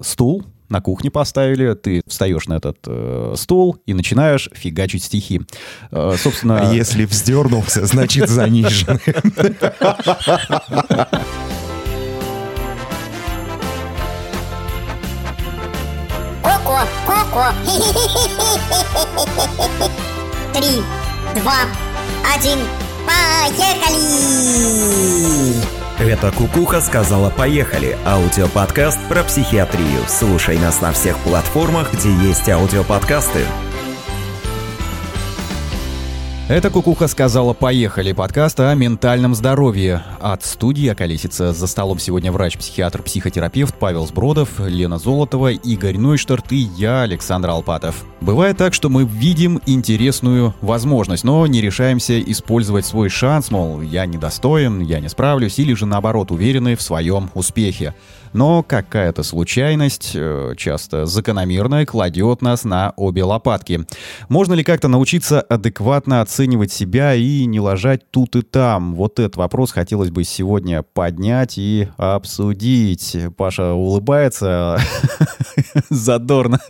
стул на кухне поставили, ты встаешь на этот э, стул и начинаешь фигачить стихи. Э, собственно... А если вздернулся, значит занижен. Коко, коко. Три, два, один, поехали! Это «Кукуха сказала поехали» – аудиоподкаст про психиатрию. Слушай нас на всех платформах, где есть аудиоподкасты. Это Кукуха сказала «Поехали» подкаст о ментальном здоровье. От студии «Околесица» за столом сегодня врач-психиатр-психотерапевт Павел Сбродов, Лена Золотова, Игорь Нойштарт и я, Александр Алпатов. Бывает так, что мы видим интересную возможность, но не решаемся использовать свой шанс, мол, я недостоин, я не справлюсь, или же наоборот уверены в своем успехе но какая-то случайность, э, часто закономерная, кладет нас на обе лопатки. Можно ли как-то научиться адекватно оценивать себя и не ложать тут и там? Вот этот вопрос хотелось бы сегодня поднять и обсудить. Паша улыбается задорно.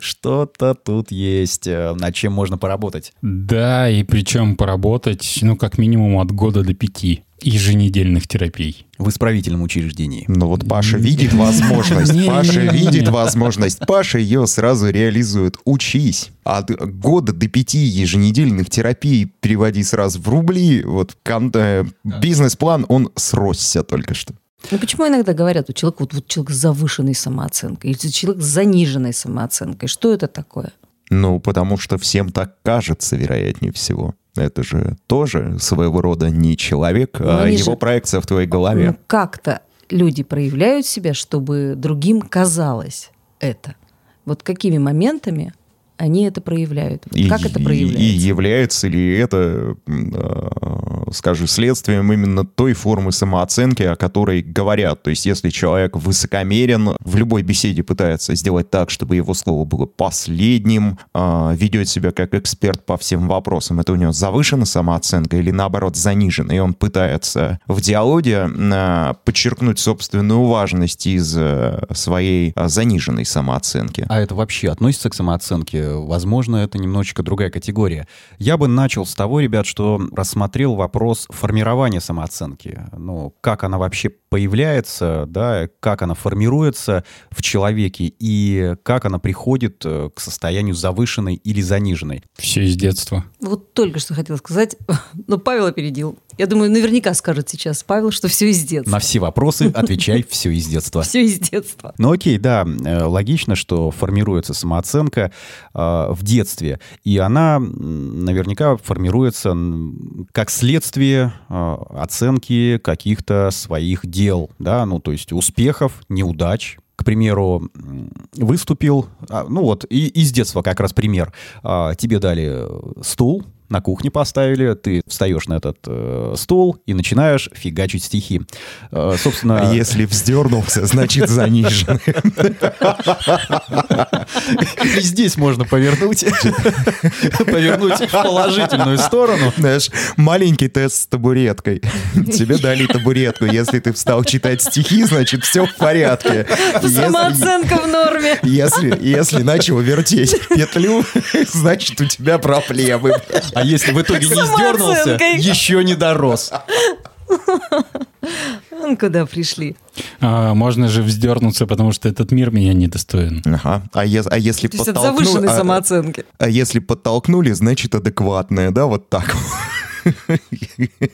Что-то тут есть, э, над чем можно поработать. Да, и причем поработать, ну, как минимум от года до пяти еженедельных терапий. В исправительном учреждении. Ну вот Паша видит возможность, Паша видит возможность, Паша ее сразу реализует. Учись. От года до пяти еженедельных терапий переводи сразу в рубли. Вот э, бизнес-план, он сросся только что. Ну почему иногда говорят, у человека вот, вот человек с завышенной самооценкой, или человек с заниженной самооценкой? Что это такое? Ну, потому что всем так кажется, вероятнее всего. Это же тоже своего рода не человек, Но а его же... проекция в твоей голове. Ну, как-то люди проявляют себя, чтобы другим казалось это. Вот какими моментами они это проявляют. И, как это проявляется? И, и является ли это, э, скажем, следствием именно той формы самооценки, о которой говорят? То есть если человек высокомерен, в любой беседе пытается сделать так, чтобы его слово было последним, э, ведет себя как эксперт по всем вопросам, это у него завышена самооценка или наоборот занижена, и он пытается в диалоге э, подчеркнуть собственную важность из э, своей заниженной самооценки. А это вообще относится к самооценке? Возможно, это немножечко другая категория. Я бы начал с того, ребят, что рассмотрел вопрос формирования самооценки. Ну, как она вообще появляется, да, как она формируется в человеке и как она приходит э, к состоянию завышенной или заниженной. Все из детства. Вот только что хотел сказать, но Павел опередил. Я думаю, наверняка скажет сейчас Павел, что все из детства. На все вопросы отвечай все из детства. Все из детства. Ну окей, да, э, логично, что формируется самооценка э, в детстве, и она наверняка формируется как следствие оценки каких-то своих дел, да, ну то есть успехов, неудач, к примеру, выступил, а, ну вот, и из детства как раз пример. А, тебе дали стул, на кухне поставили, ты встаешь на этот э, стул и начинаешь фигачить стихи. Э, собственно... А если вздернулся, значит занижен. И здесь можно повернуть, повернуть в положительную сторону. Знаешь, маленький тест с табуреткой. Тебе дали табуретку. Если ты встал читать стихи, значит все в порядке. Самооценка в норме. Если, если начал вертеть петлю, значит у тебя проблемы. А если в итоге не сдернулся, еще не дорос. Куда пришли? А, можно же вздернуться, потому что этот мир меня недостоин. Ага. А, е- а если То подтолкнули... от завышенной а, самооценки. А если подтолкнули, значит адекватная, да, вот так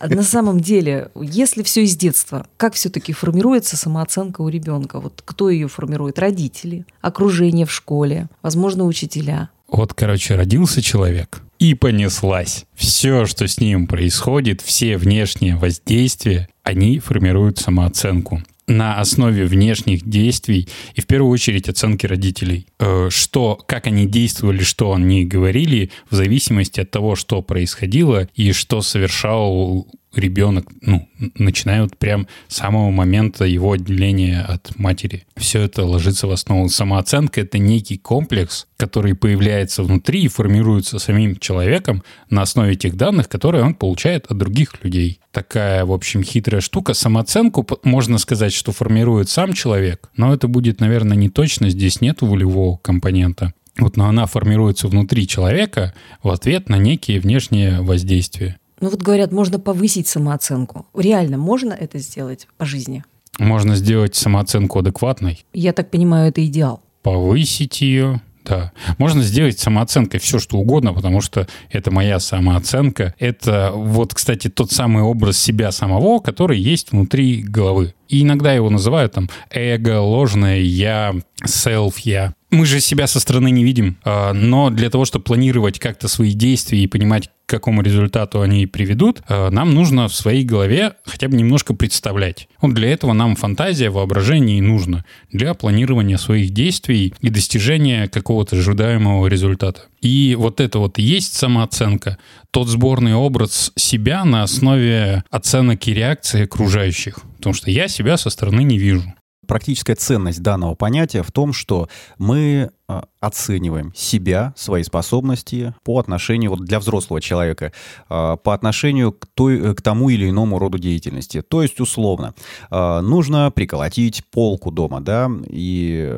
а на самом деле, если все из детства, как все-таки формируется самооценка у ребенка? Вот кто ее формирует? Родители, окружение в школе, возможно, учителя. Вот, короче, родился человек, и понеслась. Все, что с ним происходит, все внешние воздействия, они формируют самооценку на основе внешних действий и в первую очередь оценки родителей. Э, что, как они действовали, что они говорили, в зависимости от того, что происходило и что совершал ребенок, ну, начинают прям с самого момента его отделения от матери. Все это ложится в основу. Самооценка — это некий комплекс, который появляется внутри и формируется самим человеком на основе тех данных, которые он получает от других людей. Такая, в общем, хитрая штука. Самооценку, можно сказать, что формирует сам человек, но это будет, наверное, не точно. Здесь нет волевого компонента. Вот, но она формируется внутри человека в ответ на некие внешние воздействия. Ну вот говорят, можно повысить самооценку. Реально можно это сделать по жизни? Можно сделать самооценку адекватной. Я так понимаю, это идеал. Повысить ее, да. Можно сделать самооценкой все, что угодно, потому что это моя самооценка. Это вот, кстати, тот самый образ себя самого, который есть внутри головы. И иногда его называют там эго, ложное я, self я. Мы же себя со стороны не видим, а, но для того, чтобы планировать как-то свои действия и понимать, к какому результату они приведут, а, нам нужно в своей голове хотя бы немножко представлять. Вот для этого нам фантазия, воображение и нужно для планирования своих действий и достижения какого-то ожидаемого результата. И вот это вот и есть самооценка, тот сборный образ себя на основе оценок и реакции окружающих. Потому что я себя со стороны не вижу. Практическая ценность данного понятия в том, что мы оцениваем себя, свои способности по отношению, вот для взрослого человека, а, по отношению к, той, к тому или иному роду деятельности. То есть, условно, нужно приколотить полку дома, да, и,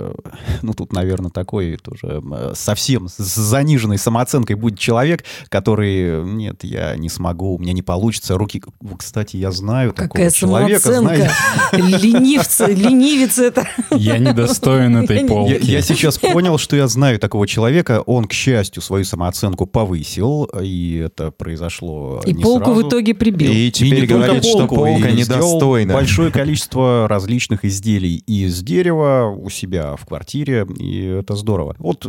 ну, тут, наверное, такой тоже совсем с заниженной самооценкой будет человек, который, нет, я не смогу, у меня не получится, руки... Кстати, я знаю Какая такого человека, знаете. Ленивца, ленивец это. Я недостоин этой полки. Я, я сейчас понял, что я знаю такого человека. Он, к счастью, свою самооценку повысил, и это произошло И не полку сразу. в итоге прибил. И теперь И говорит, что полка и недостойна. Большое количество различных изделий из дерева у себя в квартире, и это здорово. Вот,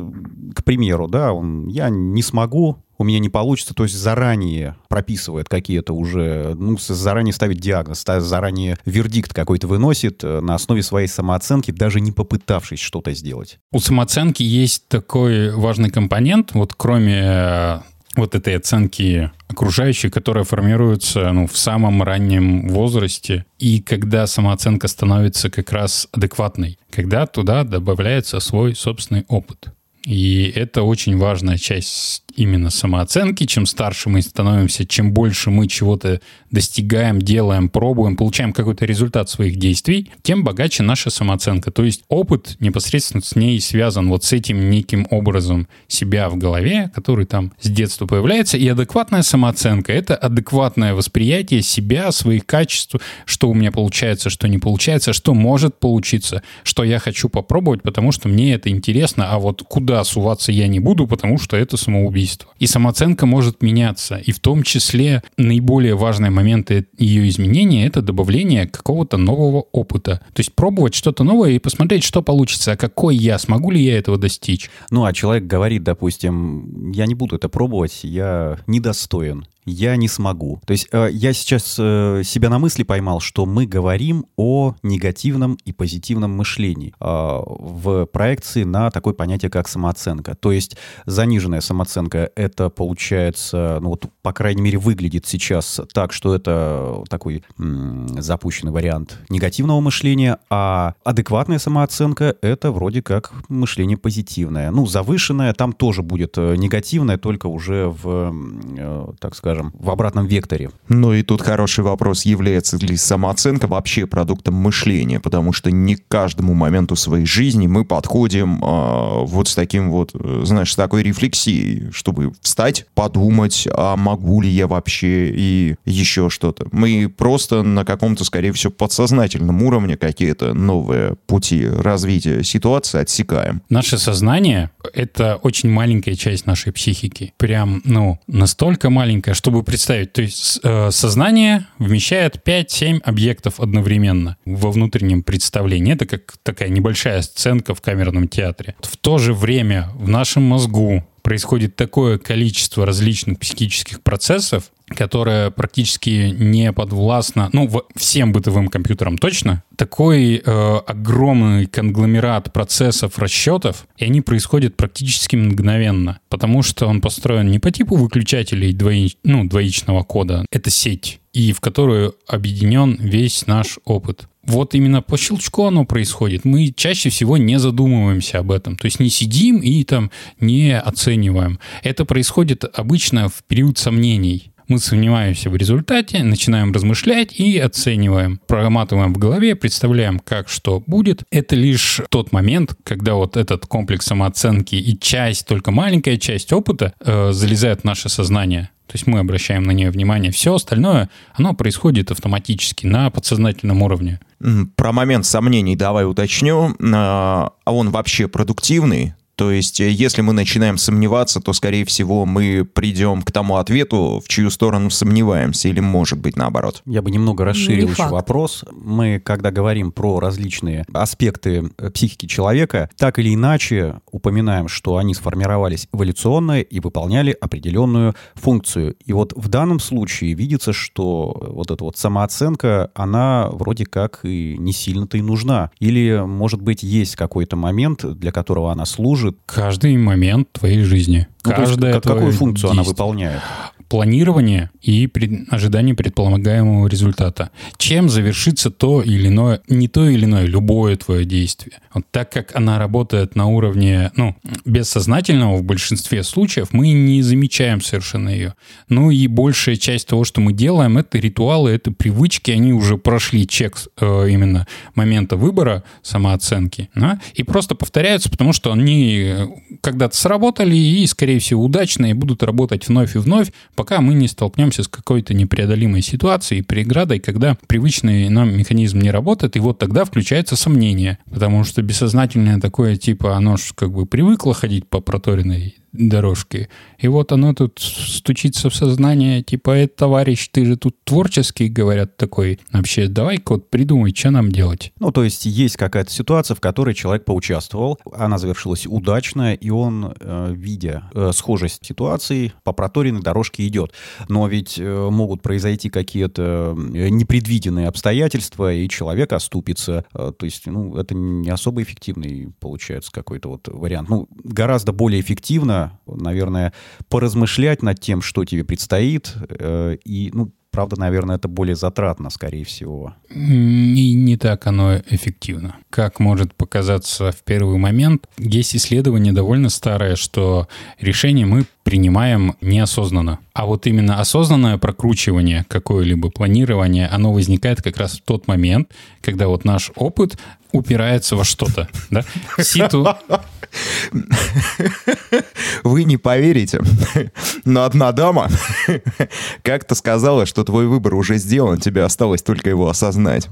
к примеру, да, он, я не смогу у меня не получится, то есть заранее прописывает какие-то уже, ну, заранее ставит диагноз, заранее вердикт какой-то выносит э, на основе своей самооценки, даже не попытавшись что-то сделать. У самооценки есть такой важный компонент, вот кроме э, вот этой оценки окружающей, которая формируется ну, в самом раннем возрасте, и когда самооценка становится как раз адекватной, когда туда добавляется свой собственный опыт. И это очень важная часть именно самооценки. Чем старше мы становимся, чем больше мы чего-то достигаем, делаем, пробуем, получаем какой-то результат своих действий, тем богаче наша самооценка. То есть опыт непосредственно с ней связан вот с этим неким образом себя в голове, который там с детства появляется. И адекватная самооценка — это адекватное восприятие себя, своих качеств, что у меня получается, что не получается, что может получиться, что я хочу попробовать, потому что мне это интересно, а вот куда суваться я не буду, потому что это самоубийство. И самооценка может меняться, и в том числе наиболее важные моменты ее изменения — это добавление какого-то нового опыта. То есть пробовать что-то новое и посмотреть, что получится, а какой я, смогу ли я этого достичь. Ну, а человек говорит, допустим, я не буду это пробовать, я недостоин, я не смогу. То есть э, я сейчас э, себя на мысли поймал, что мы говорим о негативном и позитивном мышлении э, в проекции на такое понятие, как самооценка. То есть заниженная самооценка — это получается, ну вот, по крайней мере, выглядит сейчас так, что это такой м, запущенный вариант негативного мышления, а адекватная самооценка — это вроде как мышление позитивное. Ну, завышенное там тоже будет э, негативное, только уже в, э, так скажем, в обратном векторе. Ну и тут хороший вопрос, является ли самооценка вообще продуктом мышления, потому что не к каждому моменту своей жизни мы подходим а, вот с таким вот, э, знаешь, с такой рефлексией, чтобы встать, подумать, а могу ли я вообще и еще что-то. Мы просто на каком-то, скорее всего, подсознательном уровне какие-то новые пути развития ситуации отсекаем. Наше сознание — это очень маленькая часть нашей психики. Прям, ну, настолько маленькая, чтобы представить. То есть э, сознание вмещает 5-7 объектов одновременно во внутреннем представлении. Это как такая небольшая сценка в камерном театре. В то же время в нашем мозгу происходит такое количество различных психических процессов, которое практически не подвластно, ну, всем бытовым компьютерам точно, такой э, огромный конгломерат процессов, расчетов, и они происходят практически мгновенно, потому что он построен не по типу выключателей двои, ну, двоичного кода, это сеть, и в которую объединен весь наш опыт. Вот именно по щелчку оно происходит. Мы чаще всего не задумываемся об этом. То есть не сидим и там не оцениваем. Это происходит обычно в период сомнений. Мы сомневаемся в результате, начинаем размышлять и оцениваем. Проматываем в голове, представляем, как что будет. Это лишь тот момент, когда вот этот комплекс самооценки и часть, только маленькая часть опыта э, залезает в наше сознание. То есть мы обращаем на нее внимание. Все остальное, оно происходит автоматически на подсознательном уровне. Про момент сомнений давай уточню. А, а он вообще продуктивный? То есть, э, если мы начинаем сомневаться, то, скорее всего, мы придем к тому ответу, в чью сторону сомневаемся, или может быть наоборот. Я бы немного расширил еще вопрос. Мы, когда говорим про различные аспекты э, психики человека, так или иначе упоминаем, что они сформировались эволюционно и выполняли определенную функцию. И вот в данном случае видится, что вот эта вот самооценка, она вроде как и не сильно-то и нужна. Или, может быть, есть какой-то момент, для которого она служит, служит? Каждый момент твоей жизни. Ну, Каждая есть, какую функцию действие. она выполняет? Планирование и пред, ожидание предполагаемого результата. Чем завершится то или иное, не то или иное, любое твое действие. Вот так как она работает на уровне, ну, бессознательного в большинстве случаев, мы не замечаем совершенно ее. Ну и большая часть того, что мы делаем, это ритуалы, это привычки, они уже прошли чек э, именно момента выбора самооценки, да, и просто повторяются, потому что они когда-то сработали и, скорее всего, удачно и будут работать вновь и вновь, мы не столкнемся с какой-то непреодолимой ситуацией, преградой, когда привычный нам механизм не работает, и вот тогда включается сомнение, потому что бессознательное такое, типа, оно ж как бы привыкло ходить по проторенной дорожки. И вот оно тут стучится в сознание, типа, это товарищ, ты же тут творческий, говорят, такой. Вообще, давай-ка вот придумай, что нам делать. Ну, то есть есть какая-то ситуация, в которой человек поучаствовал, она завершилась удачно, и он, э, видя э, схожесть ситуации, по проторенной дорожке идет. Но ведь э, могут произойти какие-то непредвиденные обстоятельства, и человек оступится. То есть, ну, это не особо эффективный, получается, какой-то вот вариант. Ну, гораздо более эффективно наверное, поразмышлять над тем, что тебе предстоит, э, и, ну, Правда, наверное, это более затратно, скорее всего. Не, не так оно эффективно. Как может показаться в первый момент, есть исследование довольно старое, что решение мы принимаем неосознанно. А вот именно осознанное прокручивание, какое-либо планирование, оно возникает как раз в тот момент, когда вот наш опыт упирается во что-то. Да? Ситу... Вы не поверите, но одна дама как-то сказала, что твой выбор уже сделан, тебе осталось только его осознать.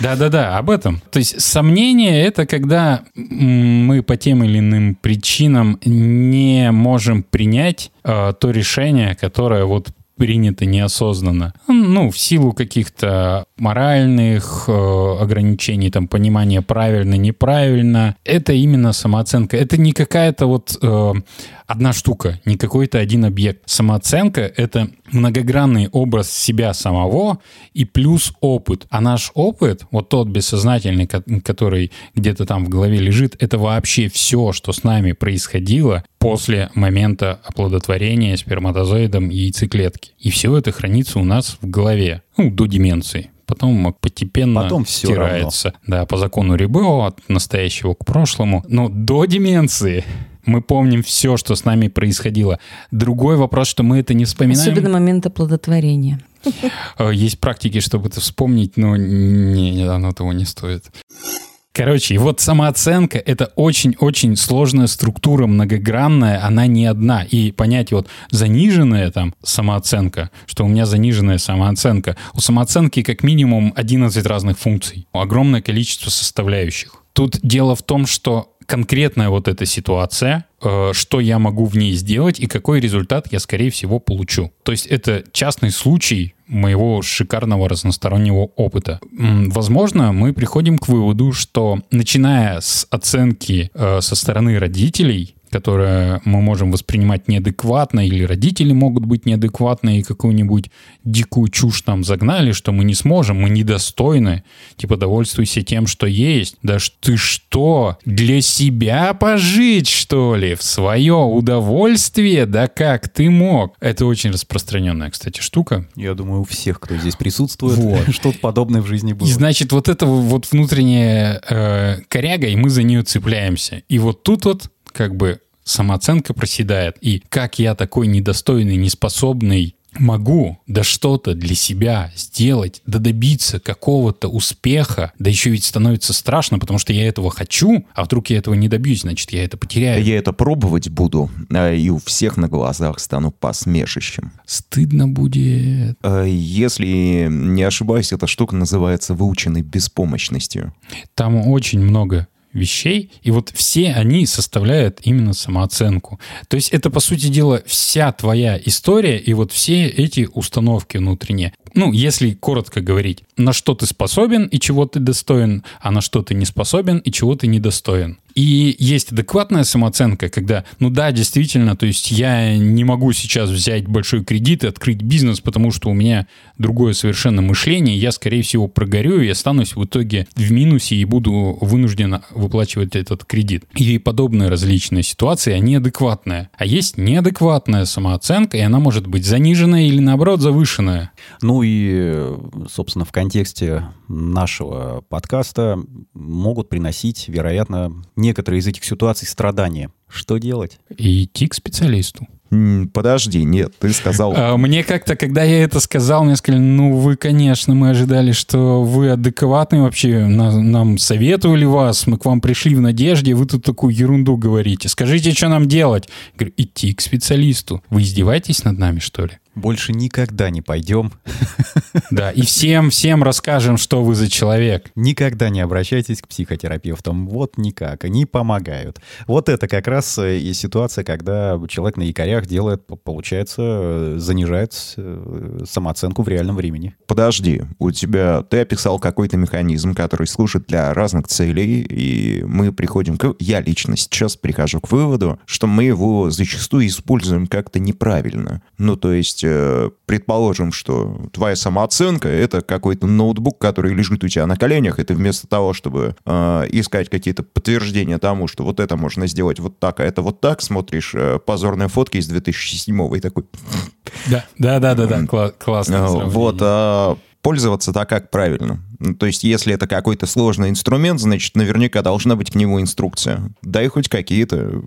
Да-да-да, об этом. То есть сомнение — это когда мы по тем или иным причинам не можем принять э, то решение, которое вот принято неосознанно. Ну, в силу каких-то моральных э, ограничений, там, понимания правильно, неправильно. Это именно самооценка. Это не какая-то вот э, одна штука, не какой-то один объект. Самооценка — это многогранный образ себя самого и плюс опыт. А наш опыт, вот тот бессознательный, который где-то там в голове лежит, это вообще все, что с нами происходило после момента оплодотворения сперматозоидом яйцеклетки. И все это хранится у нас в голове, ну, до деменции потом постепенно потом все стирается. Равно. Да, по закону Рибо от настоящего к прошлому. Но до деменции мы помним все, что с нами происходило. Другой вопрос, что мы это не вспоминаем. Особенно момент оплодотворения. Э, есть практики, чтобы это вспомнить, но не, оно того не стоит. Короче, и вот самооценка — это очень-очень сложная структура, многогранная, она не одна. И понять вот заниженная там самооценка, что у меня заниженная самооценка, у самооценки как минимум 11 разных функций, огромное количество составляющих. Тут дело в том, что конкретная вот эта ситуация, э, что я могу в ней сделать и какой результат я, скорее всего, получу. То есть это частный случай моего шикарного разностороннего опыта. Возможно, мы приходим к выводу, что начиная с оценки э, со стороны родителей, которое мы можем воспринимать неадекватно, или родители могут быть неадекватны и какую-нибудь дикую чушь там загнали, что мы не сможем, мы недостойны. Типа, довольствуйся тем, что есть. Да ты что, для себя пожить, что ли? В свое удовольствие? Да как ты мог? Это очень распространенная, кстати, штука. Я думаю, у всех, кто здесь присутствует, Вот. что-то подобное в жизни было. И значит, вот это вот внутренняя э, коряга, и мы за нее цепляемся. И вот тут вот как бы самооценка проседает. И как я такой недостойный, неспособный могу да что-то для себя сделать, да добиться какого-то успеха, да еще ведь становится страшно, потому что я этого хочу, а вдруг я этого не добьюсь, значит, я это потеряю. Я это пробовать буду, а, и у всех на глазах стану посмешищем. Стыдно будет. А, Если не ошибаюсь, эта штука называется выученной беспомощностью. Там очень много вещей, и вот все они составляют именно самооценку. То есть это, по сути дела, вся твоя история и вот все эти установки внутренние. Ну, если коротко говорить, на что ты способен и чего ты достоин, а на что ты не способен и чего ты недостоин. И есть адекватная самооценка, когда, ну да, действительно, то есть я не могу сейчас взять большой кредит и открыть бизнес, потому что у меня другое совершенно мышление, я, скорее всего, прогорю и останусь в итоге в минусе и буду вынужден выплачивать этот кредит. И подобные различные ситуации, они адекватные. А есть неадекватная самооценка, и она может быть заниженная или, наоборот, завышенная. Ну и, собственно, в контексте нашего подкаста могут приносить, вероятно, некоторые из этих ситуаций страдания. Что делать? Идти к специалисту. Подожди, нет, ты сказал... А, Мне как-то, когда я это сказал, мне сказали, ну вы, конечно, мы ожидали, что вы адекватный вообще, на- нам советовали вас, мы к вам пришли в надежде, вы тут такую ерунду говорите. Скажите, что нам делать? Говорю, идти к специалисту. Вы издеваетесь над нами, что ли? Больше никогда не пойдем. Да, и всем, всем расскажем, что вы за человек. Никогда не обращайтесь к психотерапевтам. Вот никак. Они помогают. Вот это как раз э, и ситуация, когда человек на якорях делает, получается, э, занижает э, самооценку в реальном времени. Подожди, у тебя... Ты описал какой-то механизм, который служит для разных целей, и мы приходим к... Я лично сейчас прихожу к выводу, что мы его зачастую используем как-то неправильно. Ну, то есть, э, предположим, что твоя самооценка — это какой-то ноутбук, который лежит у тебя на коленях, и ты вместо того, чтобы э, искать какие-то подтверждения тому, что вот это можно сделать вот так, а это вот так, смотришь э, позорные фотки из 2007 и такой... Да, да, да, да, да. Кла- классно. Э, Вот, а пользоваться так, как правильно. Ну, То есть, если это какой-то сложный инструмент, значит, наверняка должна быть к нему инструкция. Дай хоть какие-то.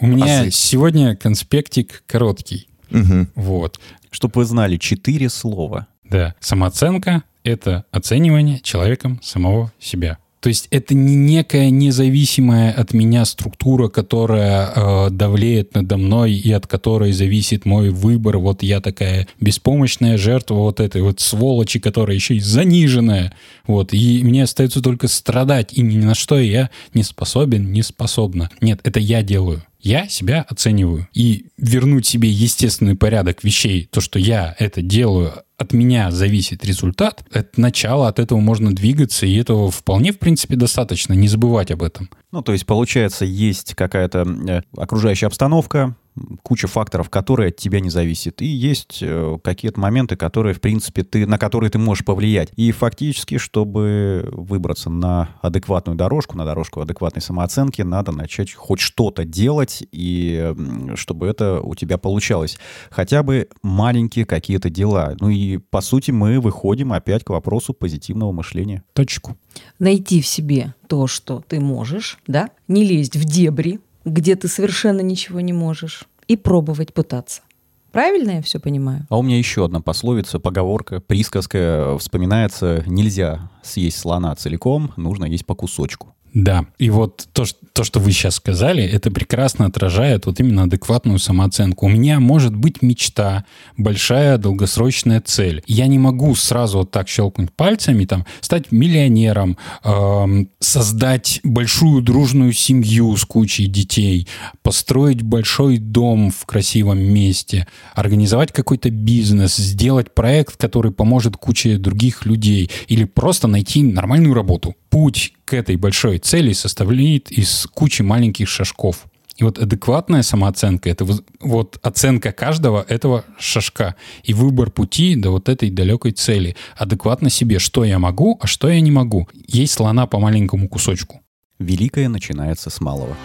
У меня Азы. сегодня конспектик короткий. Мгм. Вот. Чтобы вы знали, четыре слова. Да, самооценка — это оценивание человеком самого себя. То есть это не некая независимая от меня структура, которая э, давлеет надо мной и от которой зависит мой выбор. Вот я такая беспомощная жертва вот этой вот сволочи, которая еще и заниженная. Вот, и мне остается только страдать, и ни на что я не способен, не способна. Нет, это я делаю. Я себя оцениваю. И вернуть себе естественный порядок вещей, то, что я это делаю, от меня зависит результат, это начало, от этого можно двигаться, и этого вполне, в принципе, достаточно, не забывать об этом. Ну, то есть, получается, есть какая-то э, окружающая обстановка, куча факторов, которые от тебя не зависят. И есть э, какие-то моменты, которые, в принципе, ты, на которые ты можешь повлиять. И фактически, чтобы выбраться на адекватную дорожку, на дорожку адекватной самооценки, надо начать хоть что-то делать, и чтобы это у тебя получалось. Хотя бы маленькие какие-то дела. Ну и, по сути, мы выходим опять к вопросу позитивного мышления. Точку. найти в себе то, что ты можешь, да, не лезть в дебри, где ты совершенно ничего не можешь, и пробовать пытаться. Правильно я все понимаю? А у меня еще одна пословица, поговорка, присказка э, вспоминается. Нельзя съесть слона целиком, нужно есть по кусочку. Да, и вот то, что, то, что вы сейчас сказали, это прекрасно отражает вот именно адекватную самооценку. У меня может быть мечта, большая долгосрочная цель. Я не могу сразу вот так щелкнуть пальцами, там, стать миллионером, эм, создать большую дружную семью с кучей детей, построить большой дом в красивом месте, организовать какой-то бизнес, сделать проект, который поможет куче других людей, или просто найти нормальную работу. Путь к этой большой цели составляет из кучи маленьких шажков. И вот адекватная самооценка — это вот оценка каждого этого шажка и выбор пути до вот этой далекой цели. Адекватно себе, что я могу, а что я не могу. Есть слона по маленькому кусочку. Великое начинается с малого.